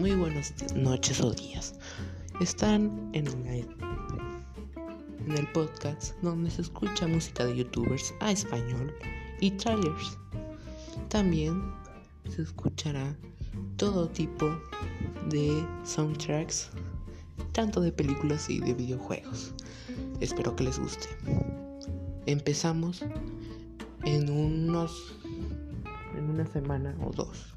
Muy buenas noches o días. Están en, en el podcast donde se escucha música de youtubers a español y trailers. También se escuchará todo tipo de soundtracks, tanto de películas y de videojuegos. Espero que les guste. Empezamos en unos en una semana o dos.